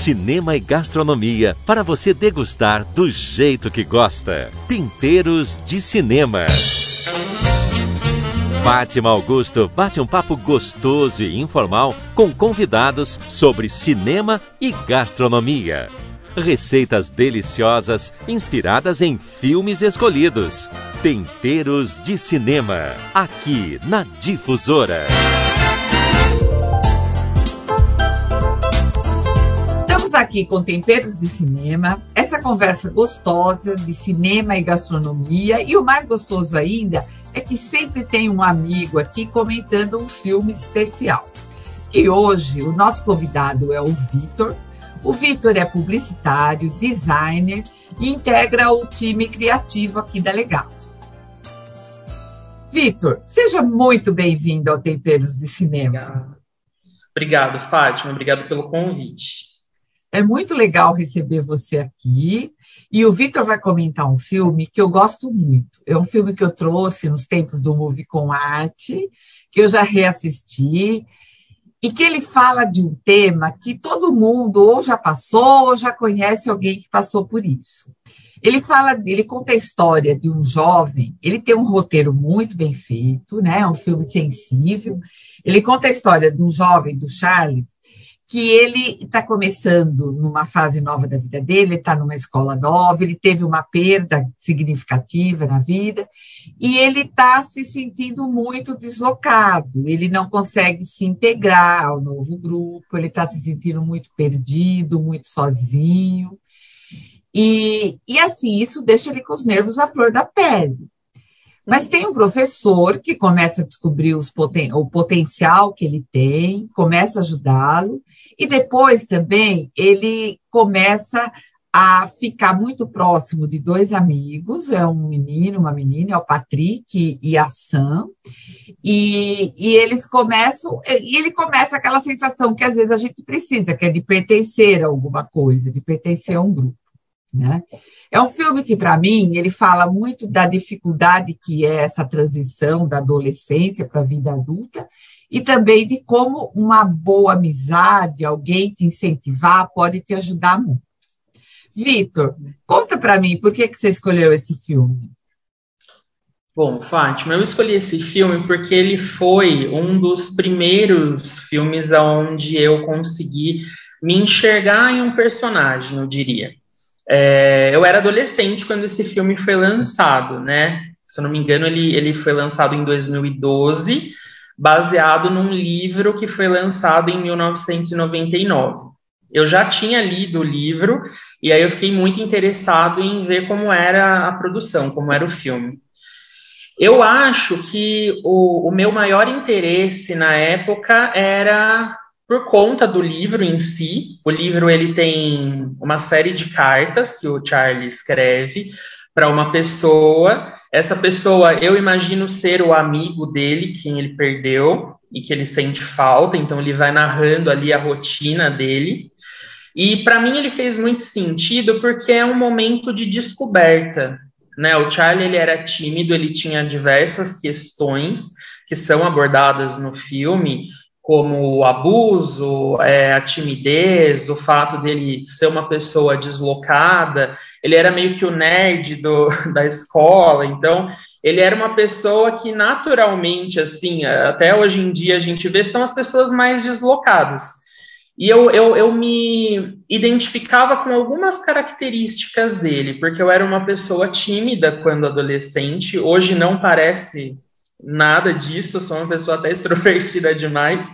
cinema e gastronomia para você degustar do jeito que gosta. Temperos de Cinema. Fátima Augusto bate um papo gostoso e informal com convidados sobre cinema e gastronomia. Receitas deliciosas inspiradas em filmes escolhidos. Temperos de Cinema, aqui na Difusora. Aqui com Temperos de Cinema, essa conversa gostosa de cinema e gastronomia, e o mais gostoso ainda é que sempre tem um amigo aqui comentando um filme especial. E hoje o nosso convidado é o Vitor. O Vitor é publicitário, designer e integra o time criativo aqui da Legal. Vitor, seja muito bem-vindo ao Temperos de Cinema. Obrigado. Obrigado, Fátima. Obrigado pelo convite. É muito legal receber você aqui. E o Vitor vai comentar um filme que eu gosto muito. É um filme que eu trouxe nos tempos do Movie com Arte, que eu já reassisti, e que ele fala de um tema que todo mundo ou já passou ou já conhece alguém que passou por isso. Ele fala, ele conta a história de um jovem, ele tem um roteiro muito bem feito, né? É um filme sensível. Ele conta a história de um jovem, do Charles, que ele está começando numa fase nova da vida dele, está numa escola nova, ele teve uma perda significativa na vida e ele está se sentindo muito deslocado, ele não consegue se integrar ao novo grupo, ele está se sentindo muito perdido, muito sozinho. E, e assim, isso deixa ele com os nervos à flor da pele. Mas tem um professor que começa a descobrir poten o potencial que ele tem, começa a ajudá-lo, e depois também ele começa a ficar muito próximo de dois amigos, é um menino, uma menina, é o Patrick e a Sam, e, e eles começam, e ele começa aquela sensação que às vezes a gente precisa, que é de pertencer a alguma coisa, de pertencer a um grupo. Né? É um filme que, para mim, ele fala muito da dificuldade que é essa transição da adolescência para a vida adulta e também de como uma boa amizade, alguém te incentivar, pode te ajudar muito. Vitor, conta para mim por que, que você escolheu esse filme. Bom, Fátima, eu escolhi esse filme porque ele foi um dos primeiros filmes onde eu consegui me enxergar em um personagem, eu diria. É, eu era adolescente quando esse filme foi lançado, né? Se eu não me engano, ele, ele foi lançado em 2012, baseado num livro que foi lançado em 1999. Eu já tinha lido o livro e aí eu fiquei muito interessado em ver como era a produção, como era o filme. Eu acho que o, o meu maior interesse na época era por conta do livro em si. O livro ele tem uma série de cartas que o Charlie escreve para uma pessoa. Essa pessoa, eu imagino ser o amigo dele, quem ele perdeu e que ele sente falta, então ele vai narrando ali a rotina dele. E para mim ele fez muito sentido porque é um momento de descoberta, né? O Charlie ele era tímido, ele tinha diversas questões que são abordadas no filme, como o abuso, é, a timidez, o fato dele ser uma pessoa deslocada, ele era meio que o nerd do, da escola, então ele era uma pessoa que naturalmente, assim, até hoje em dia a gente vê, são as pessoas mais deslocadas. E eu, eu, eu me identificava com algumas características dele, porque eu era uma pessoa tímida quando adolescente, hoje não parece nada disso, sou uma pessoa até extrovertida demais,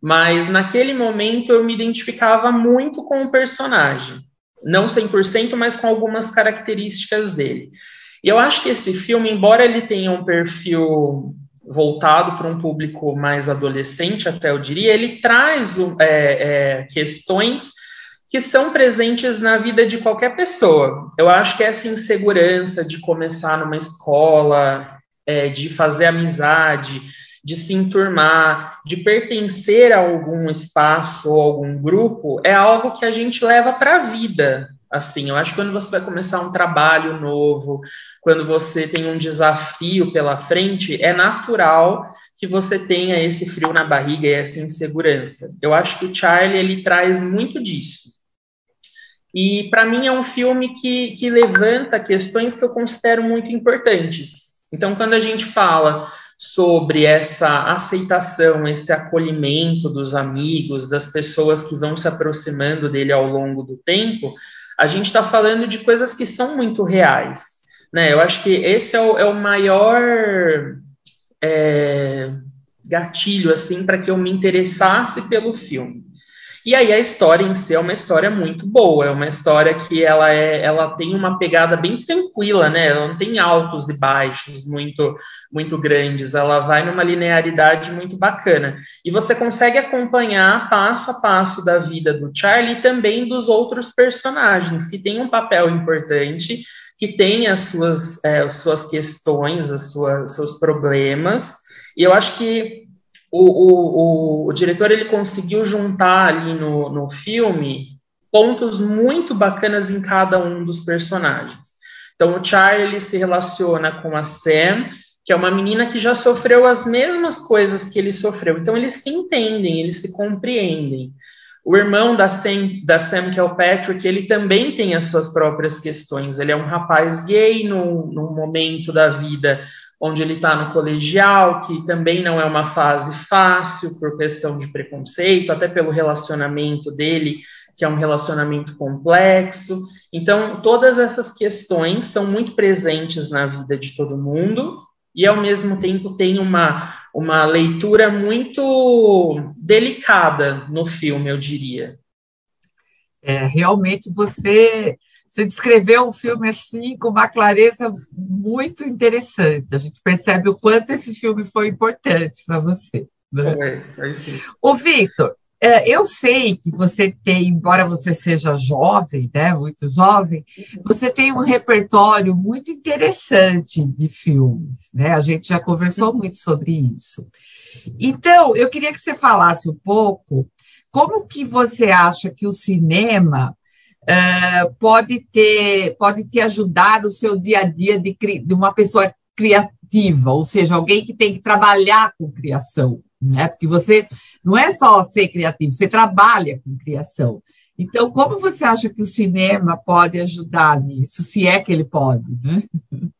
mas naquele momento eu me identificava muito com o personagem. Não 100%, mas com algumas características dele. E eu acho que esse filme, embora ele tenha um perfil voltado para um público mais adolescente, até eu diria, ele traz é, é, questões que são presentes na vida de qualquer pessoa. Eu acho que essa insegurança de começar numa escola, é, de fazer amizade, de se enturmar, de pertencer a algum espaço ou algum grupo, é algo que a gente leva para a vida. Assim, eu acho que quando você vai começar um trabalho novo, quando você tem um desafio pela frente, é natural que você tenha esse frio na barriga e essa insegurança. Eu acho que o Charlie ele traz muito disso. E para mim é um filme que, que levanta questões que eu considero muito importantes. Então, quando a gente fala sobre essa aceitação, esse acolhimento dos amigos, das pessoas que vão se aproximando dele ao longo do tempo, a gente está falando de coisas que são muito reais. Né? Eu acho que esse é o, é o maior é, gatilho assim para que eu me interessasse pelo filme. E aí a história em si é uma história muito boa, é uma história que ela é, ela tem uma pegada bem tranquila, né? Ela não tem altos e baixos muito muito grandes, ela vai numa linearidade muito bacana. E você consegue acompanhar passo a passo da vida do Charlie e também dos outros personagens que têm um papel importante, que têm as suas, é, as suas questões, as suas, seus problemas. E eu acho que o, o, o, diretor ele conseguiu juntar ali no, no filme pontos muito bacanas em cada um dos personagens. Então, o Charlie se relaciona com a Sam, que é uma menina que já sofreu as mesmas coisas que ele sofreu. Então, eles se entendem, eles se compreendem. O irmão da Sam, da Sam, que é o Patrick, ele também tem as suas próprias questões. Ele é um rapaz gay num, num momento da vida onde ele está no colegial, que também não é uma fase fácil por questão de preconceito, até pelo relacionamento dele, que é um relacionamento complexo. Então, todas essas questões são muito presentes na vida de todo mundo e, ao mesmo tempo, tem uma, uma leitura muito delicada no filme, eu diria. É, realmente você você descreveu o filme assim com uma clareza muito interessante. A gente percebe o quanto esse filme foi importante para você. Né? É, é o Victor, é, eu sei que você tem, embora você seja jovem, né, muito jovem, você tem um repertório muito interessante de filmes, né? A gente já conversou muito sobre isso. Então, eu queria que você falasse um pouco como que você acha que o cinema uh, pode, ter, pode ter ajudado o seu dia a dia de, de uma pessoa criativa, ou seja, alguém que tem que trabalhar com criação, né? Porque você não é só ser criativo, você trabalha com criação. Então, como você acha que o cinema pode ajudar nisso, se é que ele pode? Né?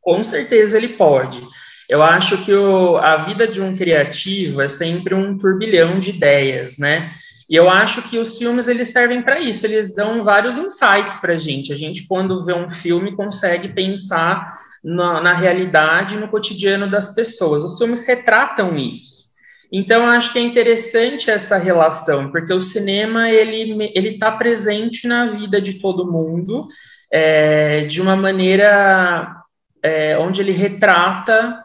Com certeza ele pode. Eu acho que o, a vida de um criativo é sempre um turbilhão de ideias, né? E eu acho que os filmes eles servem para isso, eles dão vários insights para a gente. A gente, quando vê um filme, consegue pensar na, na realidade, no cotidiano das pessoas. Os filmes retratam isso. Então, eu acho que é interessante essa relação, porque o cinema ele ele está presente na vida de todo mundo é, de uma maneira é, onde ele retrata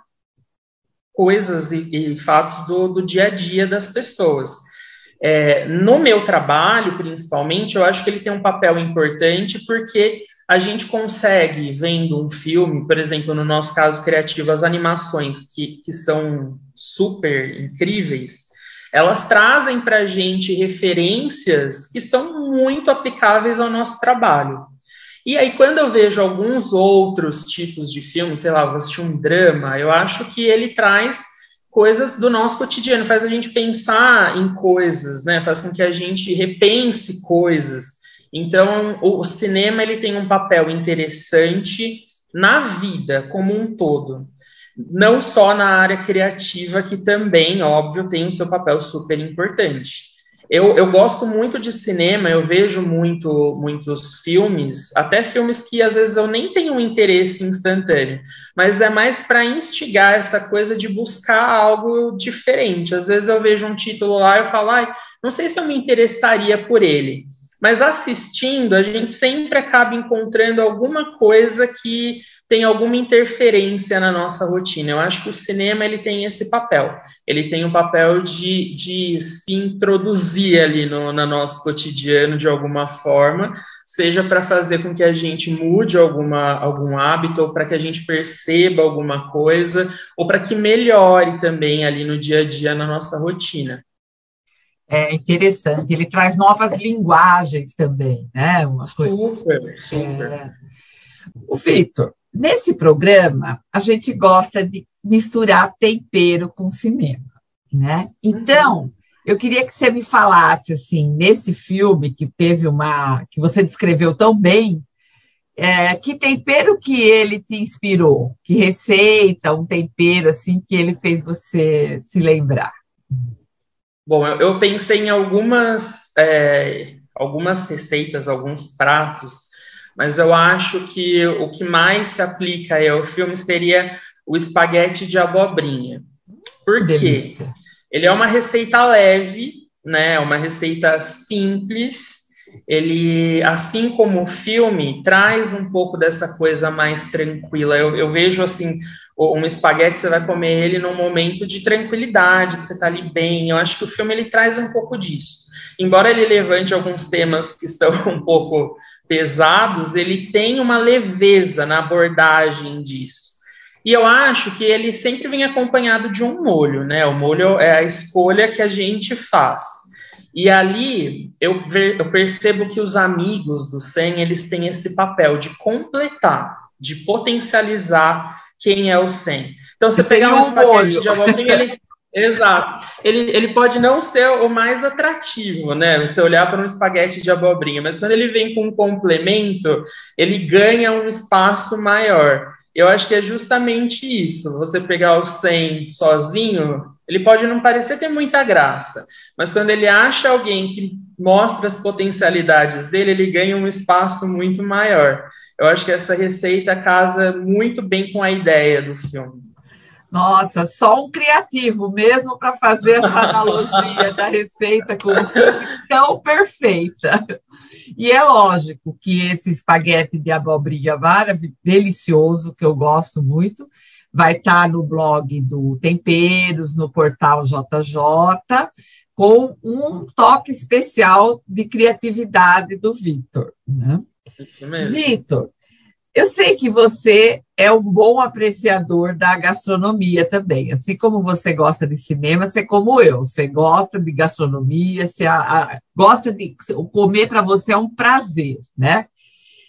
coisas e, e fatos do, do dia a dia das pessoas. É, no meu trabalho, principalmente, eu acho que ele tem um papel importante porque a gente consegue, vendo um filme, por exemplo, no nosso caso criativo, as animações que, que são super incríveis, elas trazem para a gente referências que são muito aplicáveis ao nosso trabalho. E aí, quando eu vejo alguns outros tipos de filmes, sei lá, vou assistir um drama, eu acho que ele traz coisas do nosso cotidiano, faz a gente pensar em coisas, né? Faz com que a gente repense coisas. Então, o cinema ele tem um papel interessante na vida como um todo, não só na área criativa, que também, óbvio, tem o seu papel super importante. Eu, eu gosto muito de cinema, eu vejo muito, muitos filmes, até filmes que às vezes eu nem tenho um interesse instantâneo, mas é mais para instigar essa coisa de buscar algo diferente. Às vezes eu vejo um título lá e eu falo, ai, não sei se eu me interessaria por ele, mas assistindo a gente sempre acaba encontrando alguma coisa que tem alguma interferência na nossa rotina. Eu acho que o cinema ele tem esse papel. Ele tem o papel de, de se introduzir ali no, no nosso cotidiano de alguma forma, seja para fazer com que a gente mude alguma, algum hábito, ou para que a gente perceba alguma coisa, ou para que melhore também ali no dia a dia na nossa rotina. É interessante, ele traz novas linguagens também, né? Uma super, coisa... super. É... O Vitor, Nesse programa, a gente gosta de misturar tempero com cinema, né? Então, Eu queria que você me falasse assim, nesse filme que teve uma, que você descreveu tão bem, é, que tempero que ele te inspirou? Que receita, um tempero assim que ele fez você se lembrar? Bom, eu, eu pensei em algumas, é, algumas receitas, alguns pratos, mas eu acho que o que mais se aplica ao filme seria o espaguete de abobrinha. Por quê? Ele é uma receita leve, né? Uma receita simples ele, assim como o filme, traz um pouco dessa coisa mais tranquila. Eu, eu vejo assim, um espaguete, você vai comer ele num momento de tranquilidade, que você está ali bem. Eu acho que o filme ele traz um pouco disso. Embora ele levante alguns temas que estão um pouco pesados, ele tem uma leveza na abordagem disso. E eu acho que ele sempre vem acompanhado de um molho, né? O molho é a escolha que a gente faz. E ali eu, ver, eu percebo que os amigos do SEM, eles têm esse papel de completar, de potencializar quem é o SEM. Então, você pegar um espaguete de abobrinha, ele, exato, ele, ele pode não ser o mais atrativo, né? Você olhar para um espaguete de abobrinha, mas quando ele vem com um complemento, ele ganha um espaço maior. Eu acho que é justamente isso. Você pegar o 100 sozinho, ele pode não parecer ter muita graça, mas quando ele acha alguém que mostra as potencialidades dele, ele ganha um espaço muito maior. Eu acho que essa receita casa muito bem com a ideia do filme. Nossa, só um criativo mesmo para fazer essa analogia da receita com o filme tão perfeita. E é lógico que esse espaguete de abobrinha maravilhoso, delicioso, que eu gosto muito, vai estar no blog do Temperos, no portal JJ, com um toque especial de criatividade do Vitor. Né? Vitor, eu sei que você é um bom apreciador da gastronomia também. Assim como você gosta de cinema, você é como eu. Você gosta de gastronomia, você a, a, gosta de comer para você é um prazer, né?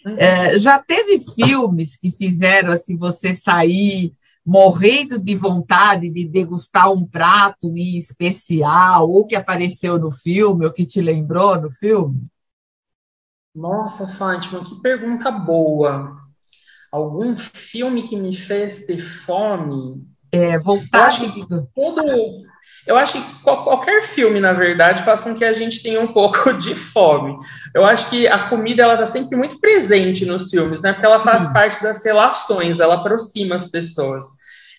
Uhum. É, já teve filmes que fizeram assim você sair morrendo de vontade de degustar um prato especial, ou que apareceu no filme, ou que te lembrou no filme? Nossa, Fátima, que pergunta boa. Algum filme que me fez ter fome? É, vontade de... Todo, eu acho que qualquer filme, na verdade, faz com que a gente tenha um pouco de fome. Eu acho que a comida ela está sempre muito presente nos filmes, né? Porque ela faz parte das relações, ela aproxima as pessoas.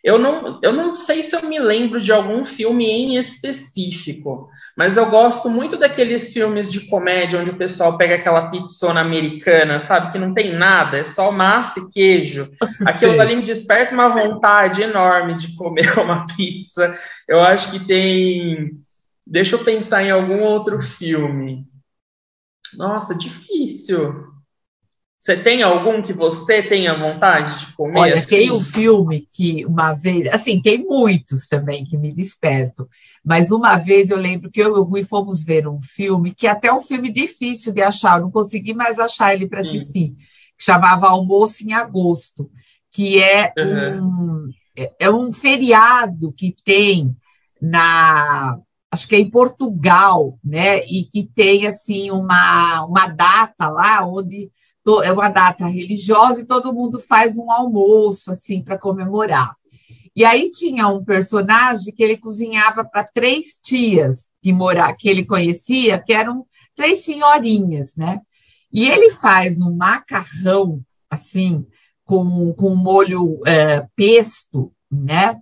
Eu não, eu não sei se eu me lembro de algum filme em específico, mas eu gosto muito daqueles filmes de comédia onde o pessoal pega aquela pizzona americana, sabe? Que não tem nada, é só massa e queijo. Aquilo Sim. ali me desperta uma vontade enorme de comer uma pizza. Eu acho que tem. Deixa eu pensar em algum outro filme. Nossa, difícil. Você tem algum que você tenha vontade de comer? Olha, assim? tem um filme que uma vez, assim, tem muitos também que me despertam, mas uma vez eu lembro que eu e o Rui fomos ver um filme que é até um filme difícil de achar, eu não consegui mais achar ele para assistir, que chamava Almoço em Agosto, que é uhum. um, é, é um feriado que tem na acho que é em Portugal, né? E que tem assim uma, uma data lá onde é uma data religiosa e todo mundo faz um almoço assim para comemorar. E aí tinha um personagem que ele cozinhava para três tias que mora, que ele conhecia, que eram três senhorinhas, né? E ele faz um macarrão assim com, com molho é, pesto, né?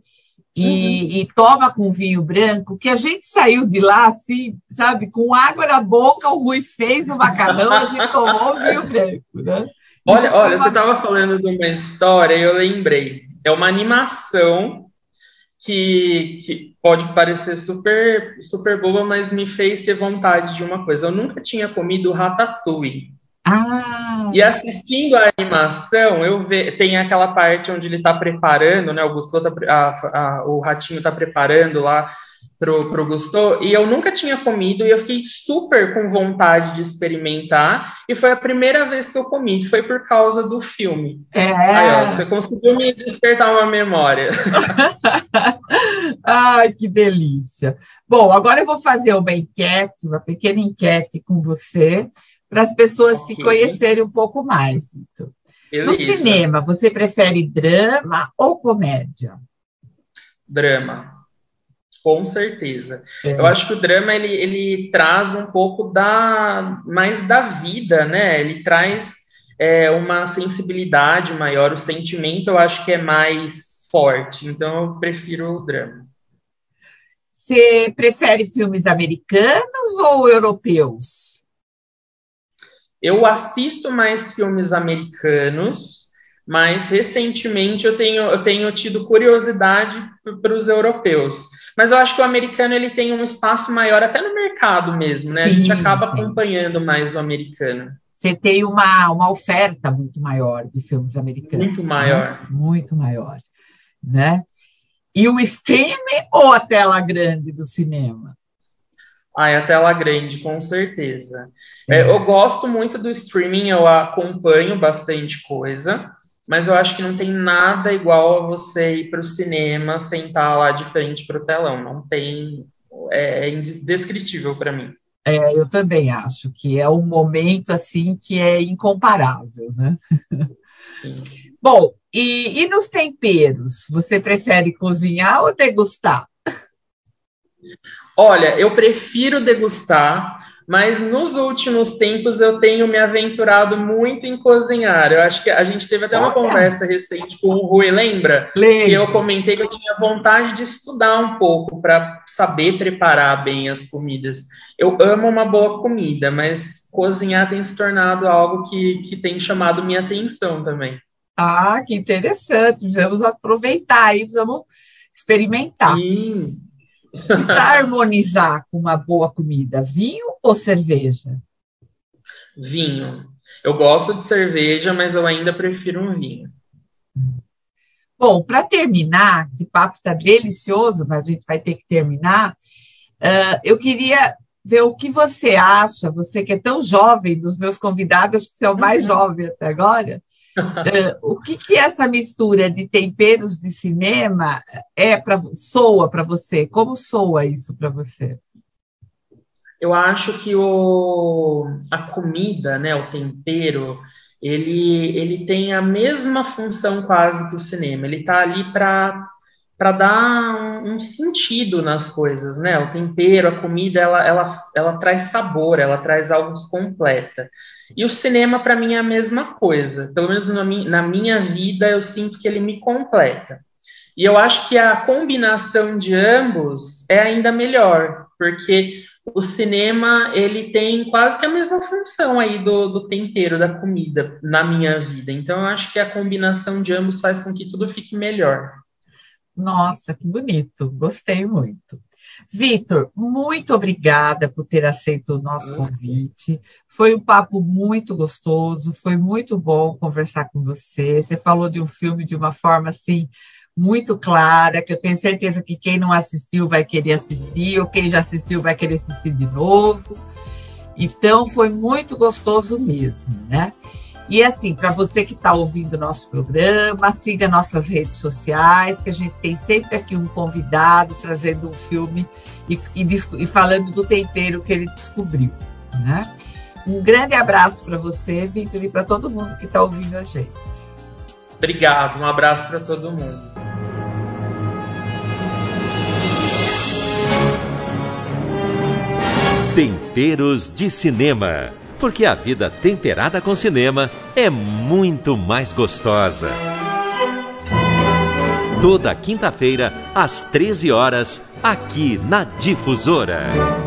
E, uhum. e, toma com vinho branco, que a gente saiu de lá assim, sabe, com água na boca, o Rui fez o macarrão, a gente tomou o vinho branco, né? Olha, olha, você estava falando de uma história e eu lembrei. É uma animação que, que pode parecer super, super boba, mas me fez ter vontade de uma coisa. Eu nunca tinha comido ratatouille. Ah. E assistindo a animação, eu ve... tem aquela parte onde ele está preparando, né? O Gusto tá, a, a, o ratinho está preparando lá pro, pro Gusto e eu nunca tinha comido e eu fiquei super com vontade de experimentar e foi a primeira vez que eu comi, foi por causa do filme. É. Aí, ó, você conseguiu me despertar uma memória. Ai, que delícia. Bom, agora eu vou fazer uma enquete, uma pequena enquete com você, para as pessoas okay. te conhecerem um pouco mais, Vitor. No cinema, você prefere drama ou comédia? Drama. Com certeza. É. Eu acho que o drama ele, ele traz um pouco da mais da vida, né? Ele traz é, uma sensibilidade maior, o sentimento eu acho que é mais forte. Então eu prefiro o drama. Você prefere filmes americanos ou europeus? Eu assisto mais filmes americanos mas recentemente eu tenho, eu tenho tido curiosidade para os europeus. Mas eu acho que o americano ele tem um espaço maior até no mercado mesmo, né? Sim, a gente acaba sim. acompanhando mais o americano. Você tem uma, uma oferta muito maior de filmes americanos. Muito maior. Né? Muito maior, né? E o streaming ou a tela grande do cinema? Ah, é a tela grande, com certeza. É, eu gosto muito do streaming, eu acompanho bastante coisa mas eu acho que não tem nada igual a você ir para o cinema, sentar lá de frente para o telão. Não tem. É, é indescritível para mim. É, eu também acho que é um momento assim que é incomparável, né? Bom, e, e nos temperos, você prefere cozinhar ou degustar? Olha, eu prefiro degustar, mas nos últimos tempos eu tenho me aventurado muito em cozinhar. Eu acho que a gente teve até uma conversa recente com o Rui, lembra? Lembra. Que eu comentei que eu tinha vontade de estudar um pouco para saber preparar bem as comidas. Eu amo uma boa comida, mas cozinhar tem se tornado algo que, que tem chamado minha atenção também. Ah, que interessante. Vamos aproveitar aí, vamos experimentar. Sim. Para harmonizar com uma boa comida, vinho ou cerveja? Vinho. Eu gosto de cerveja, mas eu ainda prefiro um vinho. Bom, para terminar, esse papo está delicioso, mas a gente vai ter que terminar. Uh, eu queria ver o que você acha, você que é tão jovem, dos meus convidados, acho que você é o mais uhum. jovem até agora, uh, o que, que essa mistura de temperos de cinema é para soa para você? Como soa isso para você? Eu acho que o, a comida, né, o tempero, ele, ele tem a mesma função quase que o cinema. Ele está ali para para dar um, um, sentido nas coisas, né? O tempero, a comida, ela, ela, ela traz sabor, ela traz algo que completa. E o cinema, para mim, é a mesma coisa. Pelo menos na minha, na minha vida, eu sinto que ele me completa. E eu acho que a combinação de ambos é ainda melhor, porque o cinema ele tem quase que a mesma função aí do, do tempero da comida na minha vida. Então eu acho que a combinação de ambos faz com que tudo fique melhor. Nossa, que bonito, gostei muito. Vitor, muito obrigada por ter aceito o nosso convite. Foi um papo muito gostoso, foi muito bom conversar com você. Você falou de um filme de uma forma assim muito clara, que eu tenho certeza que quem não assistiu vai querer assistir, ou quem já assistiu vai querer assistir de novo. Então foi muito gostoso mesmo, né? E assim, para você que está ouvindo o nosso programa, siga nossas redes sociais, que a gente tem sempre aqui um convidado trazendo um filme e, e, e falando do tempero que ele descobriu. Né? Um grande abraço para você, Vitor, e para todo mundo que está ouvindo a gente. Obrigado, um abraço para todo mundo. Temperos de Cinema porque a vida temperada com cinema é muito mais gostosa. Toda quinta-feira, às 13 horas, aqui na Difusora.